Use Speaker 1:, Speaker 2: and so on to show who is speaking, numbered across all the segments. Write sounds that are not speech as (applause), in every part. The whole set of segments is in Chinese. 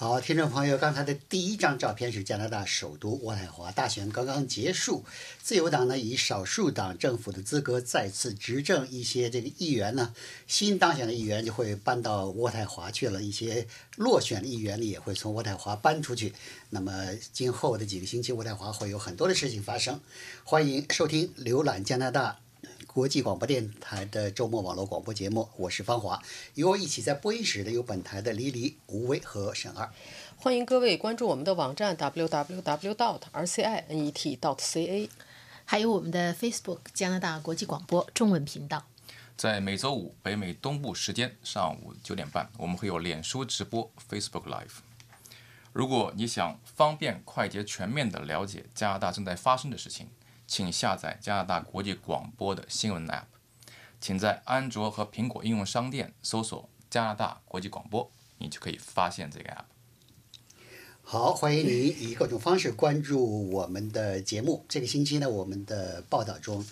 Speaker 1: 好，听众朋友，刚才的第一张照片是加拿大首都渥太华大选刚刚结束，自由党呢以少数党政府的资格再次执政，一些这个议员呢新当选的议员就会搬到渥太华去了，一些落选的议员呢也会从渥太华搬出去。那么今后的几个星期，渥太华会有很多的事情发生。欢迎收听浏览加拿大。国际广播电台的周末网络广播节目，我是方华，与我一起在播音室的有本台的黎黎、吴威和沈二。
Speaker 2: 欢迎各位关注我们的网站 www.dot.rcinet.dot.ca，
Speaker 3: 还有我们的 Facebook 加拿大国际广播中文频道。
Speaker 4: 在每周五北美东部时间上午九点半，我们会有脸书直播 Facebook Live。如果你想方便、快捷、全面的了解加拿大正在发生的事情。请下载加拿大国际广播的新闻 App，请在安卓和苹果应用商店搜索“加拿大国际广播”，你就可以发现这个 App。
Speaker 1: 好，欢迎您以各种方式关注我们的节目。这个星期呢，我们的报道中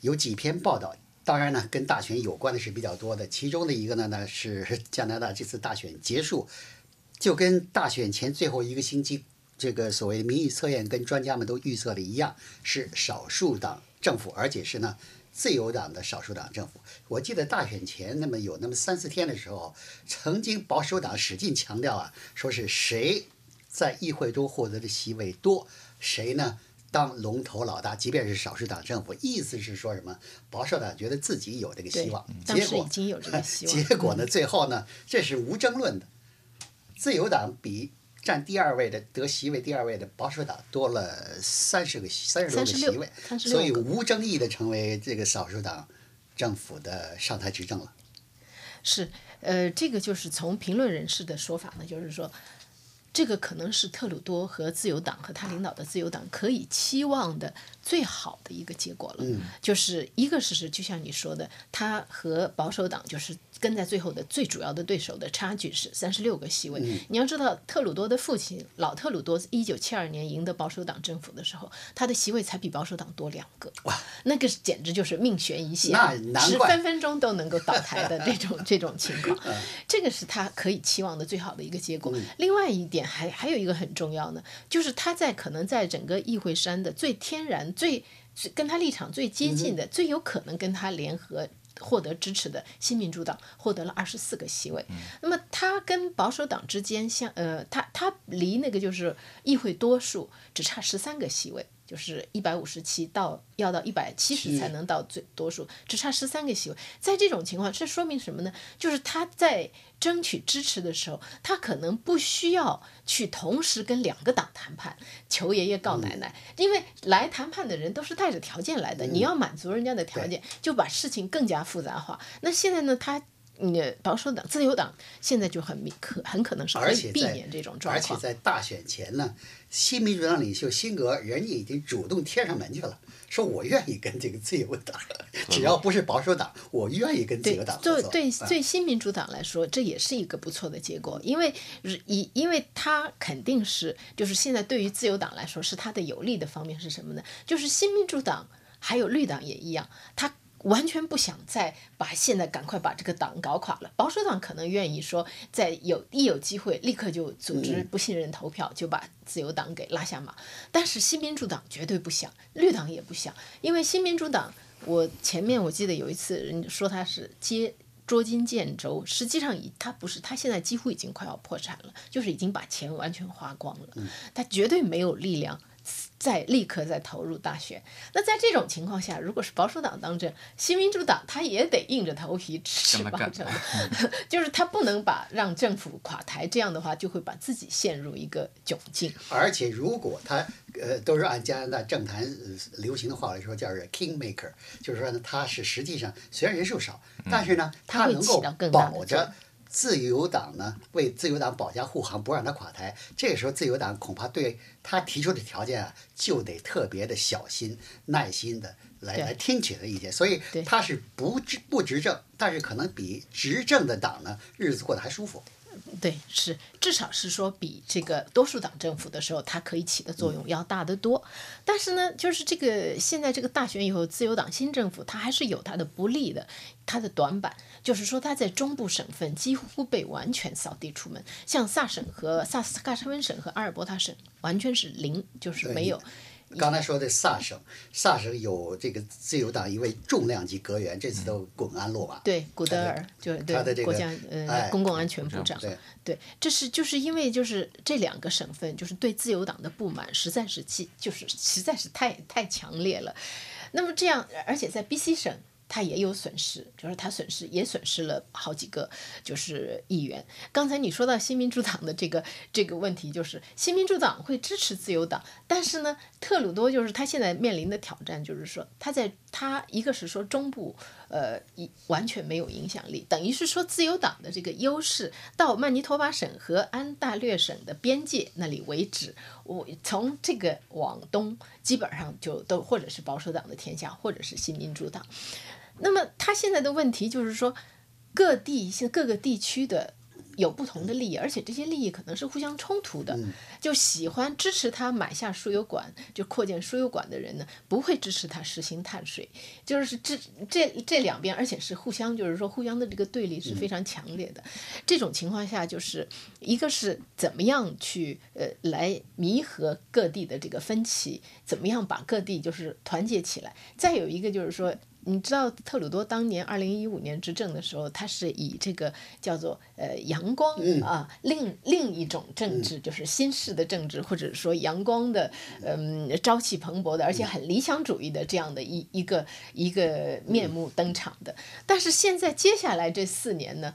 Speaker 1: 有几篇报道，当然呢，跟大选有关的是比较多的。其中的一个呢，呢是加拿大这次大选结束，就跟大选前最后一个星期。这个所谓的民意测验跟专家们都预测的一样，是少数党政府，而且是呢自由党的少数党政府。我记得大选前那么有那么三四天的时候，曾经保守党使劲强调啊，说是谁在议会中获得的席位多，谁呢当龙头老大，即便是少数党政府。意思是说什么？保守党觉得自己有这个希望，结果
Speaker 3: 已经有这个希望。
Speaker 1: 结果呢，最后呢，这是无争论的，自由党比。占第二位的得席位第二位的保守党多了三十个三十多个席位，所以无争议的成为这个少数党政府的上台执政了。
Speaker 3: 是，呃，这个就是从评论人士的说法呢，就是说，这个可能是特鲁多和自由党和他领导的自由党可以期望的最好的一个结果了。
Speaker 1: 嗯，
Speaker 3: 就是一个事实，就像你说的，他和保守党就是。跟在最后的最主要的对手的差距是三十六个席位。你要知道，特鲁多的父亲老特鲁多一九七二年赢得保守党政府的时候，他的席位才比保守党多两个。
Speaker 1: 哇，
Speaker 3: 那个简直就是命悬一线，
Speaker 1: 是
Speaker 3: 分分钟都能够倒台的这种这种情况。(laughs) 这个是他可以期望的最好的一个结果。另外一点还还有一个很重要呢，就是他在可能在整个议会山的最天然、最跟他立场最接近的、最有可能跟他联合。获得支持的新民主党获得了二十四个席位，那么他跟保守党之间相呃，他他离那个就是议会多数只差十三个席位。就是一百五十七到要到一百七十才能到最多数，只差十三个席位。在这种情况，这说明什么呢？就是他在争取支持的时候，他可能不需要去同时跟两个党谈判，求爷爷告奶奶。因为来谈判的人都是带着条件来的，你要满足人家的条件，就把事情更加复杂化。那现在呢，他。你保守党、自由党现在就很可很可能是可以避免这种状况。
Speaker 1: 而且在大选前呢，新民主党领袖辛格人家已经主动贴上门去了，说我愿意跟这个自由党，只要不是保守党，我愿意跟自由党合
Speaker 3: 作。对对对，新民主党来说，这也是一个不错的结果，因为以因为他肯定是就是现在对于自由党来说，是他的有利的方面是什么呢？就是新民主党还有绿党也一样，他。完全不想再把现在赶快把这个党搞垮了。保守党可能愿意说，在有一有机会立刻就组织不信任投票，就把自由党给拉下马。但是新民主党绝对不想，绿党也不想，因为新民主党，我前面我记得有一次人说他是接捉襟见肘，实际上已他不是，他现在几乎已经快要破产了，就是已经把钱完全花光了，他绝对没有力量。再立刻再投入大选，那在这种情况下，如果是保守党当政，新民主党他也得硬着头皮支持保守党，(laughs) 就是他不能把让政府垮台，这样的话就会把自己陷入一个窘境。
Speaker 1: 而且如果他呃都是按加拿大政坛流行的话来说，叫是 king maker，就是说呢，他是实际上虽然人数少，但是呢，他能够保着。自由党呢，为自由党保驾护航，不让他垮台。这个时候，自由党恐怕对他提出的条件啊，就得特别的小心、耐心的来来听取的意见。所以他是不执不执政，但是可能比执政的党呢，日子过得还舒服。
Speaker 3: 对，是至少是说比这个多数党政府的时候，它可以起的作用要大得多。但是呢，就是这个现在这个大选以后，自由党新政府它还是有它的不利的，它的短板就是说它在中部省份几乎被完全扫地出门，像萨省和萨斯喀彻温省和阿尔伯塔省完全是零，就是没有。
Speaker 1: 刚才说的萨省，萨省有这个自由党一位重量级阁员，这次都滚安落马。
Speaker 3: 对，古德尔就是
Speaker 1: 他的这个
Speaker 3: 对国家呃
Speaker 1: 哎
Speaker 3: 公共安全部长。
Speaker 1: 对，
Speaker 3: 对，这是就是因为就是这两个省份就是对自由党的不满实在是气，就是实在是太太强烈了。那么这样，而且在 B.C 省。他也有损失，就是他损失也损失了好几个，就是议员。刚才你说到新民主党的这个这个问题，就是新民主党会支持自由党，但是呢，特鲁多就是他现在面临的挑战，就是说他在他一个是说中部，呃，一完全没有影响力，等于是说自由党的这个优势到曼尼托巴省和安大略省的边界那里为止，我从这个往东基本上就都或者是保守党的天下，或者是新民主党。那么他现在的问题就是说，各地现各个地区的有不同的利益，而且这些利益可能是互相冲突的。就喜欢支持他买下输油管，就扩建输油管的人呢，不会支持他实行碳税，就是这这这两边，而且是互相，就是说互相的这个对立是非常强烈的。这种情况下，就是一个是怎么样去呃来弥合各地的这个分歧，怎么样把各地就是团结起来，再有一个就是说。你知道特鲁多当年二零一五年执政的时候，他是以这个叫做呃阳光啊，另另一种政治，就是新式的政治，或者说阳光的，嗯，朝气蓬勃的，而且很理想主义的这样的一一个一个面目登场的。但是现在接下来这四年呢，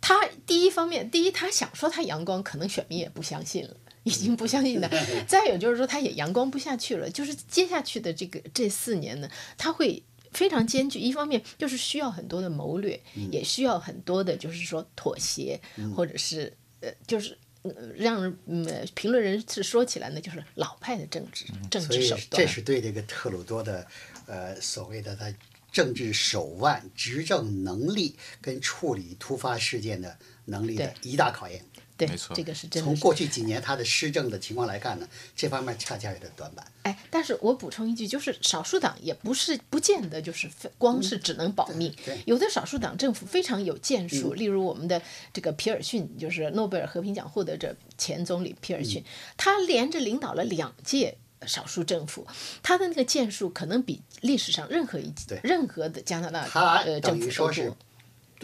Speaker 3: 他第一方面，第一他想说他阳光，可能选民也不相信了。(laughs) 已经不相信了，再有就是说，他也阳光不下去了。就是接下去的这个这四年呢，他会非常艰巨。一方面就是需要很多的谋略，也需要很多的，就是说妥协，或者是呃，就是呃让嗯评论人士说起来呢，就是老派的政治政治手段
Speaker 1: 这。是对这个特鲁多的呃所谓的他政治手腕、执政能力跟处理突发事件的能力的一大考验。
Speaker 3: 对
Speaker 4: 没，错
Speaker 3: 这个是真的是。
Speaker 1: 从过去几年他的施政的情况来看呢，这方面恰恰有点短板。
Speaker 3: 哎，但是我补充一句，就是少数党也不是不见得就是非光是只能保命，
Speaker 1: 对
Speaker 3: 有的少数党政府非常有建树，例如我们的这个皮尔逊，就是诺贝尔和平奖获得者前总理皮尔逊，他连着领导了两届。少数政府，他的那个建树可能比历史上任何一
Speaker 1: 对
Speaker 3: 任何的加拿大呃政府都。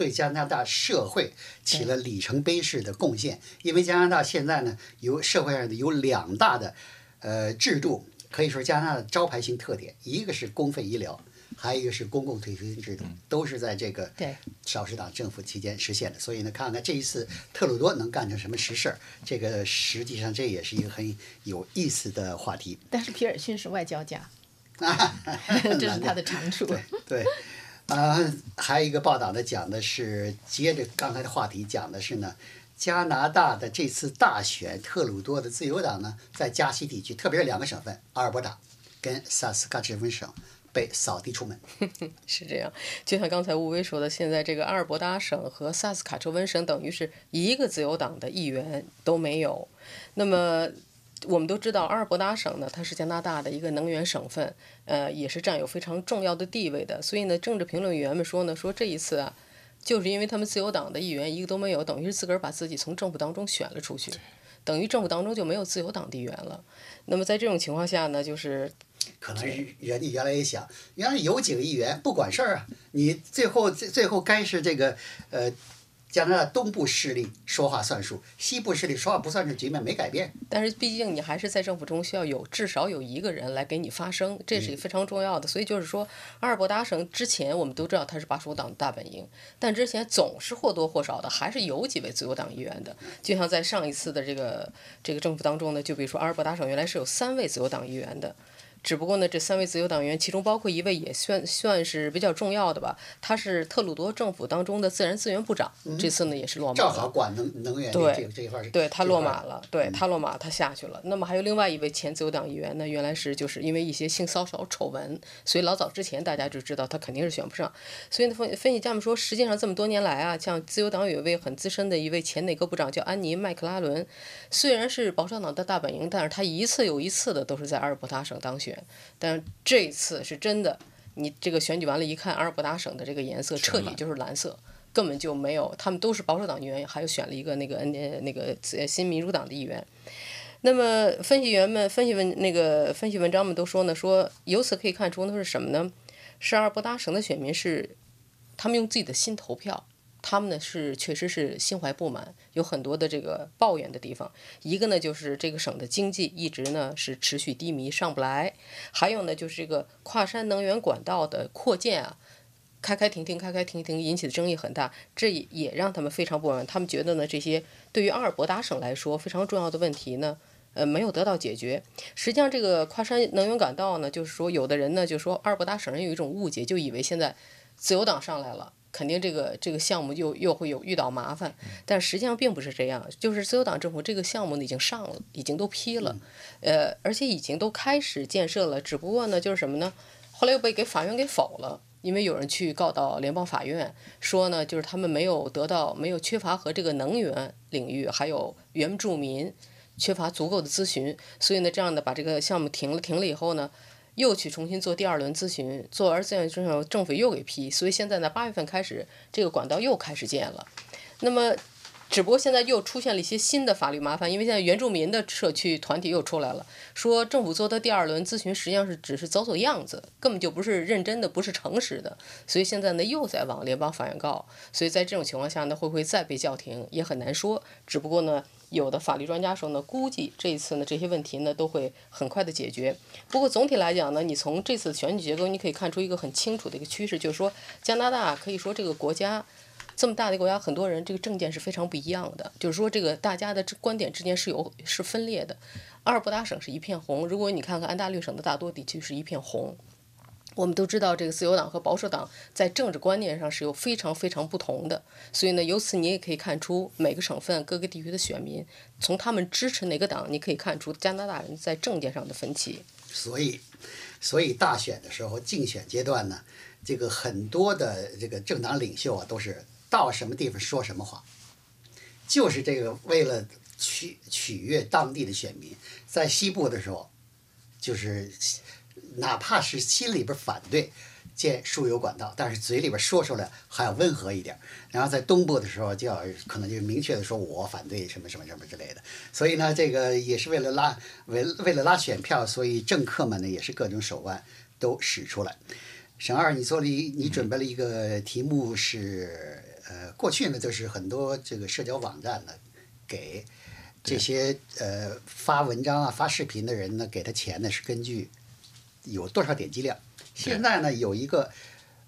Speaker 1: 对加拿大社会起了里程碑式的贡献，因为加拿大现在呢有社会上的有两大的呃制度，可以说加拿大的招牌性特点，一个是公费医疗，还有一个是公共退休金制度，都是在这个
Speaker 3: 对
Speaker 1: 少时党政府期间实现的。所以呢，看看这一次特鲁多能干成什么实事儿，这个实际上这也是一个很有意思的话题。
Speaker 3: 但是皮尔逊是外交家，(laughs) 这是他的长处。
Speaker 1: 对，啊、还有一个报道呢，讲的是接着刚才的话题，讲的是呢，加拿大的这次大选，特鲁多的自由党呢，在加西地区，特别是两个省份，阿尔伯塔跟萨斯喀彻温省被扫地出门。(laughs)
Speaker 2: 是这样，就像刚才吴威说的，现在这个阿尔伯达省和萨斯卡彻温省等于是一个自由党的议员都没有。那么我们都知道，阿尔伯达省呢，它是加拿大的一个能源省份，呃，也是占有非常重要的地位的。所以呢，政治评论员们说呢，说这一次啊，就是因为他们自由党的议员一个都没有，等于是自个儿把自己从政府当中选了出去，等于政府当中就没有自由党的议员了。那么在这种情况下呢，就是
Speaker 1: 可能是人家原来也想，原来有几个议员不管事儿啊，你最后最最后该是这个呃加拿大东部势力说话算数，西部势力说话不算数，局面没改变。
Speaker 2: 但是毕竟你还是在政府中需要有至少有一个人来给你发声，这是非常重要的。所以就是说，阿尔伯达省之前我们都知道他是保守党的大本营，但之前总是或多或少的还是有几位自由党议员的。就像在上一次的这个这个政府当中呢，就比如说阿尔伯达省原来是有三位自由党议员的。只不过呢，这三位自由党员，其中包括一位也算算是比较重要的吧，他是特鲁多政府当中的自然资源部长，这次呢也是落马
Speaker 1: 正好
Speaker 2: 了。
Speaker 1: 管能能源
Speaker 2: 对
Speaker 1: 这这一块儿
Speaker 2: 对他落马了，对他落马，他下去了。那么还有另外一位前自由党议员呢，原来是就是因为一些性骚扰丑闻，所以老早之前大家就知道他肯定是选不上。所以呢，分分析家们说，实际上这么多年来啊，像自由党有一位很资深的一位前内阁部长叫安妮麦克拉伦，虽然是保守党的大本营，但是他一次又一次的都是在阿尔伯塔省当选。但是这次是真的，你这个选举完了，一看阿尔伯塔省的这个颜色彻底就是蓝色。根本就没有，他们都是保守党议员，还有选了一个那个呃那个呃新民主党的议员。那么分析员们分析文那个分析文章们都说呢，说由此可以看出那是什么呢？是阿尔伯达省的选民是他们用自己的心投票，他们呢是确实是心怀不满，有很多的这个抱怨的地方。一个呢就是这个省的经济一直呢是持续低迷，上不来；还有呢就是这个跨山能源管道的扩建啊。开开停停，开开停停，引起的争议很大，这也让他们非常不满。他们觉得呢，这些对于阿尔伯达省来说非常重要的问题呢，呃，没有得到解决。实际上，这个跨山能源管道呢，就是说，有的人呢就说阿尔伯达省人有一种误解，就以为现在自由党上来了，肯定这个这个项目又又会有遇到麻烦。但实际上并不是这样，就是自由党政府这个项目呢已经上了，已经都批了，呃，而且已经都开始建设了。只不过呢，就是什么呢？后来又被给法院给否了。因为有人去告到联邦法院，说呢，就是他们没有得到，没有缺乏和这个能源领域还有原住民缺乏足够的咨询，所以呢，这样的把这个项目停了，停了以后呢，又去重新做第二轮咨询，做完这样之后，政府又给批，所以现在呢，八月份开始这个管道又开始建了，那么。只不过现在又出现了一些新的法律麻烦，因为现在原住民的社区团体又出来了，说政府做的第二轮咨询实际上是只是走走样子，根本就不是认真的，不是诚实的，所以现在呢又在往联邦法院告，所以在这种情况下呢，会不会再被叫停也很难说。只不过呢，有的法律专家说呢，估计这一次呢这些问题呢都会很快的解决。不过总体来讲呢，你从这次选举结构你可以看出一个很清楚的一个趋势，就是说加拿大可以说这个国家。这么大的国家，很多人这个政见是非常不一样的，就是说这个大家的观点之间是有是分裂的。阿尔伯达省是一片红，如果你看看安大略省的大多地区是一片红。我们都知道，这个自由党和保守党在政治观念上是有非常非常不同的，所以呢，由此你也可以看出每个省份各个地区的选民从他们支持哪个党，你可以看出加拿大人在政见上的分歧。
Speaker 1: 所以，所以大选的时候，竞选阶段呢，这个很多的这个政党领袖啊，都是。到什么地方说什么话，就是这个为了取取悦当地的选民。在西部的时候，就是哪怕是心里边反对建输油管道，但是嘴里边说出来还要温和一点。然后在东部的时候，就要可能就明确的说我反对什么什么什么之类的。所以呢，这个也是为了拉为为了拉选票，所以政客们呢也是各种手腕都使出来。沈二，你做了一你准备了一个题目是。呃，过去呢，就是很多这个社交网站呢，给这些呃发文章啊、发视频的人呢，给他钱呢是根据有多少点击量。现在呢，有一个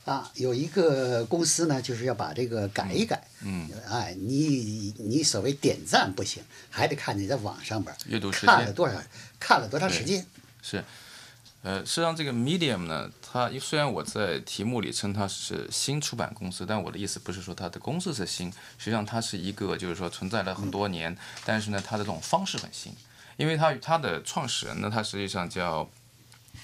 Speaker 1: 啊，有一个公司呢，就是要把这个改一改。
Speaker 4: 嗯。
Speaker 1: 哎，你你所谓点赞不行，还得看你在网上边
Speaker 4: 阅读时间
Speaker 1: 看了多少，看了多长时间。
Speaker 4: 是。呃，实际上这个 Medium 呢，它虽然我在题目里称它是新出版公司，但我的意思不是说它的公司是新，实际上它是一个就是说存在了很多年，但是呢，它的这种方式很新，因为它它的创始人呢，他实际上叫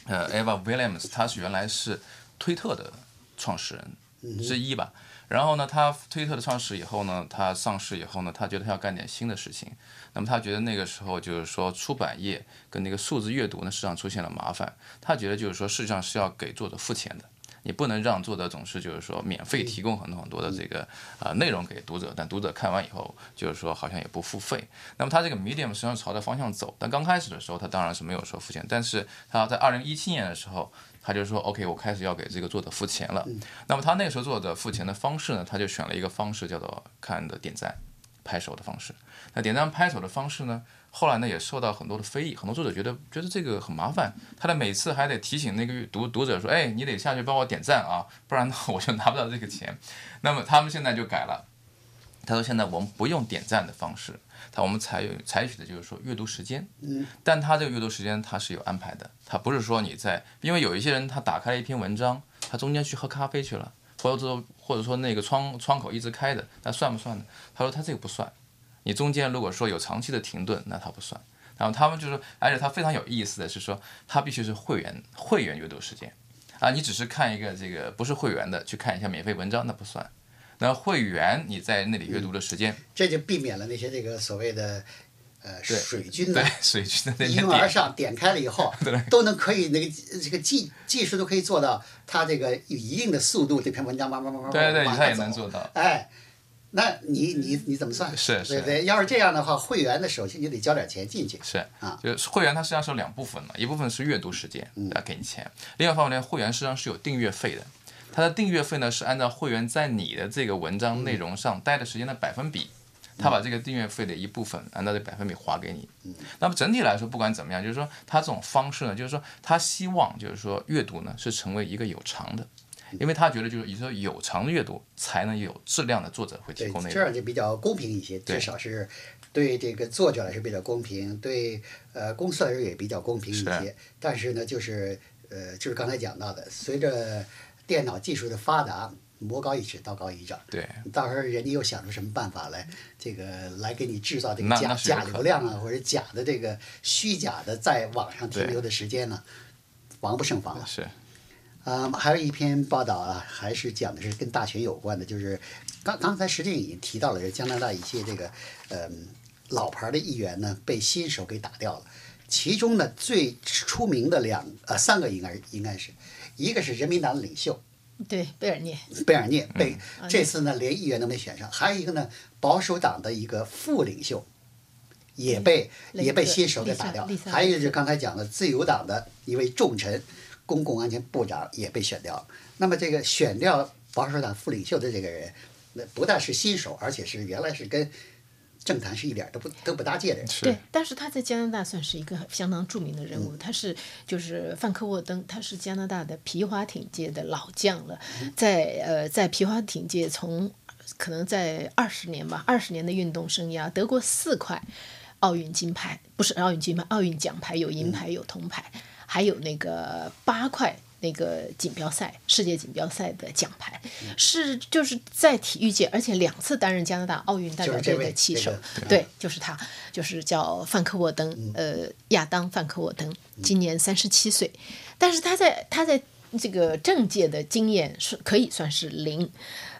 Speaker 4: 呃 Eva Williams，他是原来是推特的创始人之一吧。然后呢，他推特的创始以后呢，他上市以后呢，他觉得他要干点新的事情。那么他觉得那个时候就是说出版业跟那个数字阅读呢，市场出现了麻烦。他觉得就是说，事实际上是要给作者付钱的，你不能让作者总是就是说免费提供很多很多的这个呃内容给读者，但读者看完以后就是说好像也不付费。那么他这个 Medium 实际上朝着方向走，但刚开始的时候他当然是没有说付钱，但是他在二零一七年的时候。他就说：“OK，我开始要给这个作者付钱了。那么他那个时候做的付钱的方式呢，他就选了一个方式，叫做看的点赞、拍手的方式。那点赞、拍手的方式呢，后来呢也受到很多的非议，很多作者觉得觉得这个很麻烦，他的每次还得提醒那个读读者说：‘哎，你得下去帮我点赞啊，不然呢我就拿不到这个钱。(laughs) ’那么他们现在就改了。”他说现在我们不用点赞的方式，他我们采采取的就是说阅读时间。
Speaker 1: 嗯，
Speaker 4: 但他这个阅读时间他是有安排的，他不是说你在，因为有一些人他打开了一篇文章，他中间去喝咖啡去了，或者说或者说那个窗窗口一直开的，那算不算呢？他说他这个不算，你中间如果说有长期的停顿，那他不算。然后他们就说，而且他非常有意思的是说，他必须是会员会员阅读时间，啊，你只是看一个这个不是会员的去看一下免费文章，那不算。那会员你在那里阅读的时间，
Speaker 1: 这就避免了那些这个所谓的呃水军
Speaker 4: 对
Speaker 1: 呢，
Speaker 4: 水军的那
Speaker 1: 一
Speaker 4: 些点，
Speaker 1: 拥而上，点开了以后，(laughs) 都能可以那个这个技技术都可以做到，它这个有一定的速度，这篇文章慢慢慢慢
Speaker 4: 对对他也能。做到。
Speaker 1: 哎，那你你你怎么算？
Speaker 4: 是是
Speaker 1: 对对？要是这样的话，会员的首先你得交点钱进去。
Speaker 4: 是
Speaker 1: 啊，
Speaker 4: 就是会员它实际上是有两部分嘛，一部分是阅读时间，要给你钱；另外一方面呢，会员实际上是有订阅费的。它的订阅费呢是按照会员在你的这个文章内容上待的时间的百分比，他把这个订阅费的一部分按照这百分比划给你。那么整体来说，不管怎么样，就是说他这种方式呢，就是说他希望就是说阅读呢是成为一个有偿的。因为他觉得就是你说有偿的阅读才能有质量的作者会提供，内容
Speaker 1: 这样。就比较公平一些，至少是对这个作者来说比较公平，对呃公司来说也比较公平一些。但是呢，就是呃，就是刚才讲到的，随着电脑技术的发达，魔高一尺，道高一丈。
Speaker 4: 对，
Speaker 1: 到时候人家又想出什么办法来，这个来给你制造这个假假流量啊，或者假的这个虚假的在网上停留的时间呢，防不胜防了。
Speaker 4: 是
Speaker 1: 嗯，还有一篇报道啊，还是讲的是跟大选有关的，就是刚刚才实际已经提到了，这加拿大一些这个嗯老牌的议员呢被新手给打掉了，其中呢最出名的两呃三个应该是应该是，一个是人民党的领袖
Speaker 3: 对，贝尔涅，
Speaker 1: 贝尔涅被
Speaker 3: 嗯
Speaker 1: 这次呢连议员都没选上，还有一个呢保守党的一个副领袖。也被也被新手给打掉还有就是
Speaker 3: 雷特
Speaker 1: 刚才讲的自由党的一位重臣，公共安全部长也被选掉了。那么这个选掉保守党副领袖的这个人，那不但是新手，而且是原来是跟政坛是一点儿都不都不搭界的人。
Speaker 3: 对，但是他在加拿大算是一个相当著名的人物，他是就是范克沃登，他是加拿大的皮划艇界的老将了，在呃在皮划艇界从可能在二十年吧，二十年的运动生涯得过四块奥运金牌，不是奥运金牌，奥运奖牌有银牌有铜牌，还有那个八块。那个锦标赛，世界锦标赛的奖牌是就是在体育界，而且两次担任加拿大奥运代表队的旗手
Speaker 1: 这个，
Speaker 3: 对，就是他，就是叫范克沃登，呃，亚当范克沃登，今年三十七岁，但是他在他在这个政界的经验是可以算是零。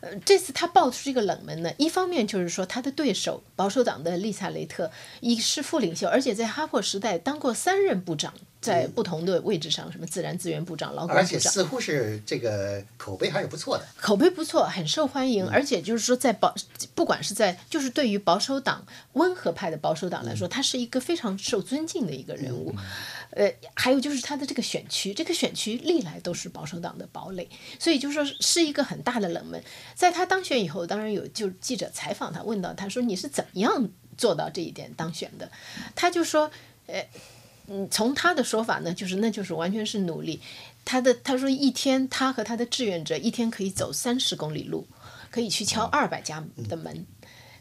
Speaker 3: 呃，这次他爆出这个冷门呢，一方面就是说他的对手保守党的丽萨雷特一是副领袖，而且在哈珀时代当过三任部长，在不同的位置上，什么自然资源部长、劳工
Speaker 1: 而
Speaker 3: 部长，
Speaker 1: 且似乎是这个口碑还是不错的。
Speaker 3: 口碑不错，很受欢
Speaker 1: 嗯
Speaker 3: 迎，而且就是说，在保不管是在就是对于保守党温和派的保守党来
Speaker 1: 嗯
Speaker 3: 说，他是一个非常受尊敬的一个人物。呃，还有就是他的这个选区，这个选区历来都是保守党的堡垒，所以就是说是一个很大的冷门。在他当选以后，当然有就记者采访他，问到他说你是怎么样做到这一点当选的？他就说，呃，嗯，从他的说法呢，就是那就是完全是努力。他的他说一天他和他的志愿者一天可以走三十公里路，可以去敲二百家的门。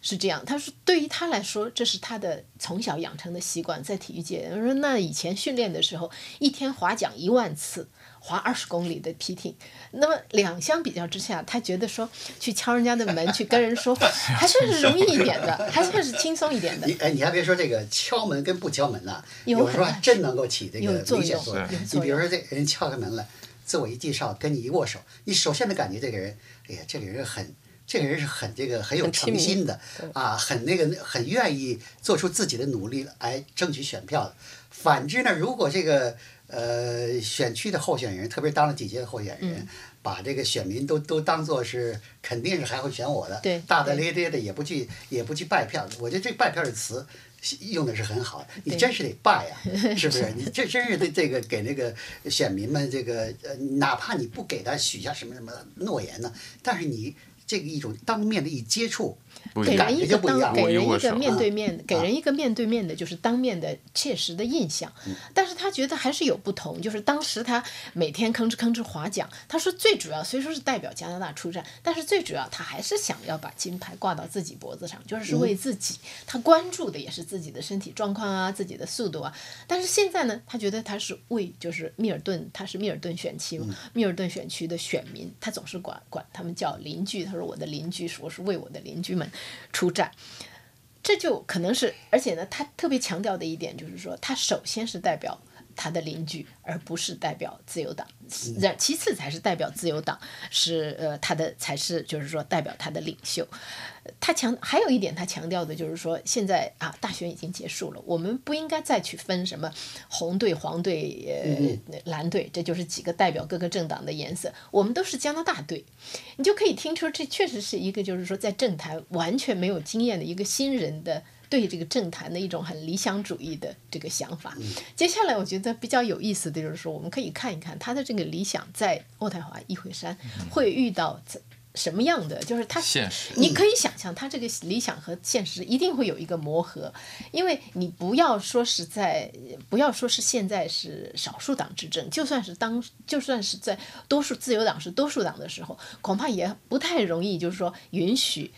Speaker 3: 是这样，他说对于他来说，这是他的从小养成的习惯，在体育界。他说那以前训练的时候，一天划桨一万次，划二十公里的皮艇。那么两相比较之下，他觉得说去敲人家的门，去跟人说话，(laughs) 还算是容易一点的，还算是轻松一点的
Speaker 1: 你。哎，你还别说这个敲门跟不敲门呐、
Speaker 3: 有
Speaker 1: 有时候还真能够起这个
Speaker 3: 有作用
Speaker 1: 明显作用。你比如说这人敲开门来，自我一介绍，跟你一握手，你首先的感觉这个人，哎呀，这个人很。这个人是很这个很有诚心的啊，很那个很愿意做出自己的努力来争取选票的。反之呢，如果这个呃选区的候选人，特别是当了几届的候选人，
Speaker 3: 嗯
Speaker 1: 把这个选民都都当做是肯定是还会选我的，
Speaker 3: 对
Speaker 1: 大大咧咧的也不去也不去拜票。我觉得这拜票的词用的是很好，你真是得拜呀、(laughs) 是不是？你这真是对这个给那个选民们这个呃，哪怕你不给他许下什么什么诺言呢，但是你这个一种当面的一接触，
Speaker 3: 给人一个当。给人一个面对面，给
Speaker 1: 啊
Speaker 3: 人一个面对面的，就是当面的切实的印象。
Speaker 1: 嗯
Speaker 3: 但是他觉得还是有不同，就是当时他每天吭哧吭哧划桨，他说最主要虽说是代表加拿大出战，但是最主要他还是想要把金牌挂到自己脖子上，就是是为自己，他关注的也是自己的身体状况啊，自己的速度啊。但是现在呢，他觉得他是为就是密尔顿，他是密尔顿选区嘛，密尔顿选区的选民，他总是管管他们叫邻居，他说我的邻居是我是为我的邻居们出战。这就可能是，而且呢，他特别强调的一点就是说，他首先是代表他的邻居，而不是代表自由党，然其次才是代表自由党，是呃他的才是就是说代表他的领袖。他强还有一点，他强调的就是说，现在啊大选已经结束了，我们不应该再去分什么红队、黄队、呃蓝队，这就是几个代表各个政党的颜色，我们都是加拿大队。你就可以听出，这确实是一个就是说在政坛完全没有经验的一个新人的。对这个政坛的一种很理想主义的这个想法。接下来我觉得比较有意思的就是说，我们可以看一看他的这个理想在渥太华议会山会遇到怎什么样的，就是他
Speaker 4: 现实
Speaker 3: 你可以想象，他这个理想和现实一定会有一个磨合，因为你不要说是在，不要说是现在是少数党执政，就算是当，就算是在多数自由党是多数党的时候，恐怕也不太容易，就是说允许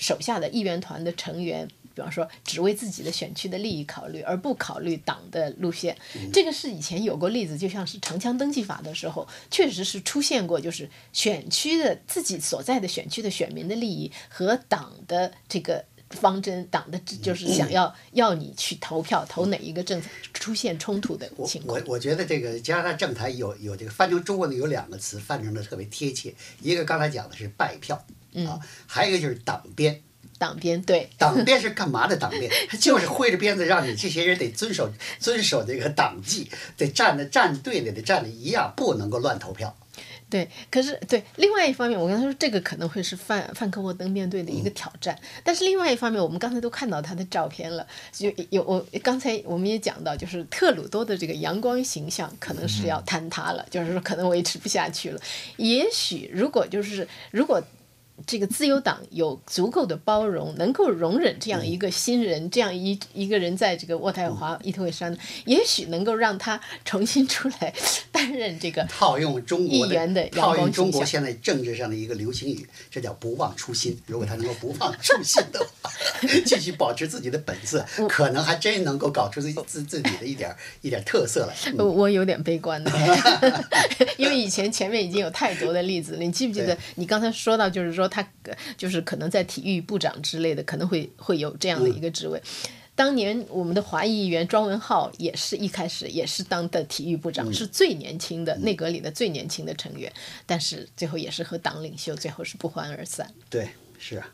Speaker 3: 手下的议员团的成员。比方说，只为自己的选区的利益考虑，而不考虑党的路线，这个是以前有过例子，就像是城乡登记法的时候，确实是出现过，就是选区的自己所在的选区的选民的利益和党的这个方针，党的就是想要要你去投票投哪一个政策出现冲突的情况
Speaker 1: 我。我觉得这个加拿大政坛有有这个翻成中文的有两个词翻成的特别贴切，一个刚才讲的是拜票啊，还有一个就是党鞭。
Speaker 3: 党鞭对
Speaker 1: 党鞭是干嘛的？党鞭 (laughs) 就是挥着鞭子让你这些人得遵守遵守这个党纪，得站的站队里得站的一样，不能够乱投票。
Speaker 3: 对，可是对另外一方面，我跟他说这个可能会是范范克沃登面对的一个挑战，但是另外一方面，我们刚才都看到他的照片了，就有我刚才我们也讲到，就是特鲁多的这个阳光形象可能是要坍塌了，就是说可能维持不下去了。也许如果就是如果。这个自由党有足够的包容，能够容忍这样一个新人，这样一一个人在这个渥太华伊特会山，也许能够让他重新出来 (laughs) 担任这个
Speaker 1: 套用中国
Speaker 3: 的
Speaker 1: 套。用中国现在政治上的一个流行语，这叫不忘初心。如果他能够不忘初心的话，(laughs) 继续保持自己的本色，可能还真能够搞出自己自自己的一点一点特色来。
Speaker 3: 我我有点悲观的，(laughs) 因为以前前面已经有太多的例子了。你记不记得你刚才说到，就是说他呃就是可能在体育部长之类的，可能会会有这样的一个职位。当年我们的华裔议员庄文浩也是一开始也是当的体育部长，是最年轻的内阁里的最年轻的成员，但是最后也是和党领袖最后是不欢而散。
Speaker 1: 对，是啊，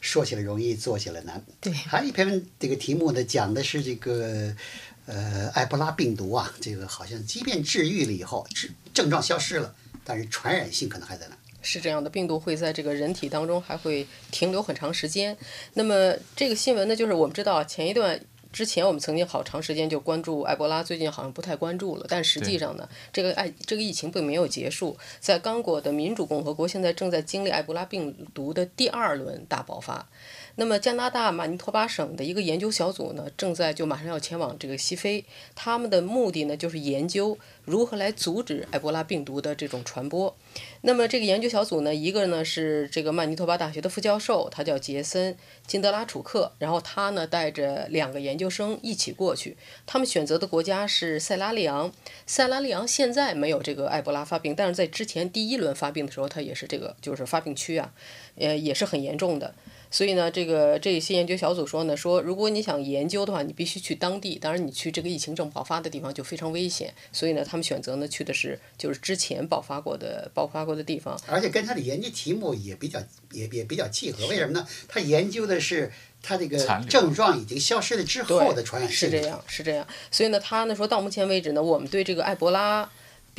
Speaker 1: 说起来容易，做起来难。
Speaker 3: 对
Speaker 1: 还有一篇这个题目呢，讲的是这个呃埃博拉病毒啊，这个好像即便治愈了以后，治症状消失了，但是传染性可能还在那。
Speaker 2: 是这样的，病毒会在这个人体当中还会停留很长时间。那么这个新闻呢，就是我们知道前一段之前我们曾经好长时间就关注埃博拉，最近好像不太关注了。但实际上呢，这个艾这个疫情并没有结束，在刚果的民主共和国现在正在经历埃博拉病毒的第二轮大爆发。那么加拿大马尼托巴省的一个研究小组呢，正在就马上要前往这个西非，他们的目的呢就是研究如何来阻止埃博拉病毒的这种传播。那么这个研究小组呢，一个呢是这个曼尼托巴大学的副教授，他叫杰森·金德拉楚克，然后他呢带着两个研究生一起过去，他们选择的国家是塞拉利昂。塞拉利昂现在没有这个埃博拉发病，但是在之前第一轮发病的时候，它也是这个就是发病区啊，呃也是很严重的。所以呢，这个这些研究小组说呢，说如果你想研究的话，你必须去当地。当然，你去这个疫情正爆发的地方就非常危险。所以呢，他们选择呢去的是就是之前爆发过的爆发的地方。
Speaker 1: 而且跟他的研究题目也比较也也比较契合。为什么呢？他研究的是他这个症状已经消失了之后的传染性。
Speaker 2: 是这样，是这样。所以呢，他呢说到目前为止呢，我们对这个埃博拉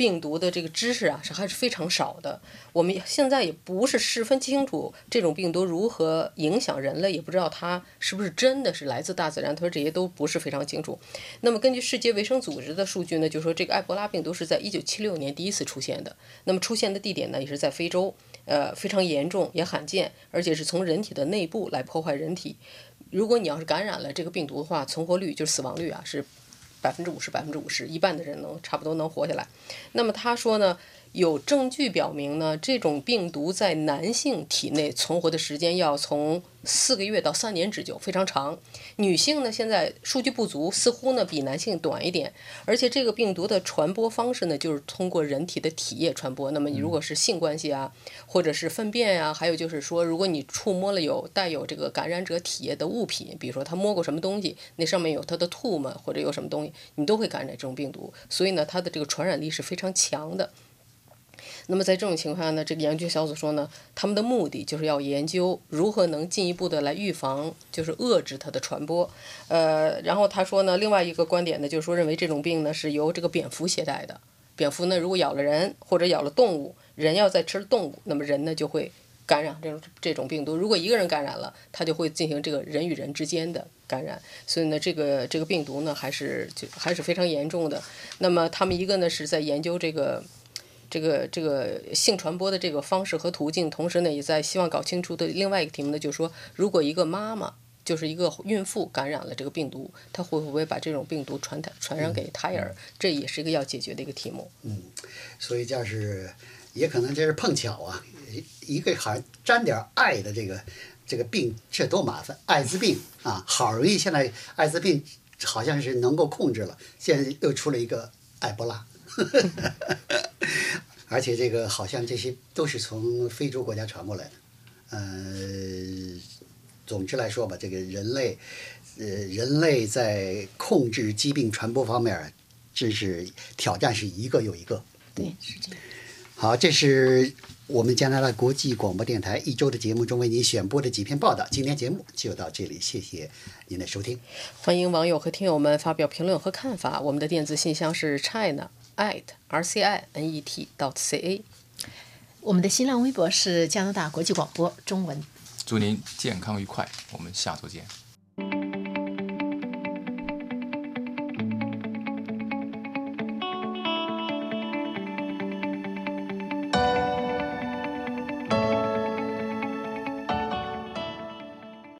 Speaker 2: 病毒的这个知识啊是还是非常少的。我们现在也不是十分清楚这种病毒如何影响人类，也不知道它是不是真的是来自大自然。他说这些都不是非常清楚。那么根据世界卫生组织的数据呢，就说这个埃博拉病毒是在一九七六年第一次出现的。那么出现的地点呢也是在非洲。呃，非常严重，也罕见，而且是从人体的内部来破坏人体。如果你要是感染了这个病毒的话，存活率就是死亡率啊，是百分之五十，百分之五十，一半的人能差不多能活下来。那么他说呢？有证据表明呢，这种病毒在男性体内存活的时间要从四个月到三年之久，非常长。女性呢，现在数据不足，似乎呢比男性短一点。而且这个病毒的传播方式呢，就是通过人体的体液传播。那么你如果是性关系啊，或者是粪便呀，还有就是说，如果你触摸了有带有这个感染者体液的物品，比如说他摸过什么东西，那上面有他的唾沫或者有什么东西，你都会感染这种病毒。所以呢，它的这个传染力是非常强的。那么在这种情况下呢，这个研究小组说呢，他们的目的就是要研究如何能进一步的来预防，就是遏制它的传播。呃，然后他说呢，另外一个观点呢，就是说认为这种病呢是由这个蝙蝠携带的。蝙蝠呢，如果咬了人或者咬了动物，人要再吃了动物，那么人呢就会感染这种这种病毒。如果一个人感染了，他就会进行这个人与人之间的感染。所以呢，这个这个病毒呢还是就还是非常严重的。那么他们一个呢是在研究这个。这个这个性传播的这个方式和途径，同时呢，也在希望搞清楚的另外一个题目呢，就是说，如果一个妈妈就是一个孕妇感染了这个病毒，她会不会把这种病毒传传传染给胎儿？这也是一个要解决的一个题目。
Speaker 1: 嗯，所以这是也可能这是碰巧啊，一个好像沾点爱的这个这个病，这多麻烦！艾滋病啊，好容易现在艾滋病好像是能够控制了，现在又出了一个埃博拉。(laughs) 而且这个好像这些都是从非洲国家传过来的，呃，总之来说吧，这个人类，呃，人类在控制疾病传播方面，真是挑战是一个又一个。
Speaker 3: 对，是这样。
Speaker 1: 好，这是我们加拿大国际广播电台一周的节目中为您选播的几篇报道。今天节目就到这里，谢谢您的收听。
Speaker 2: 欢迎网友和听友们发表评论和看法。我们的电子信箱是 china。At rcinet dot ca，
Speaker 3: 我们的新浪微博是加拿大国际广播中文。
Speaker 4: 祝您健康愉快，我们下周见。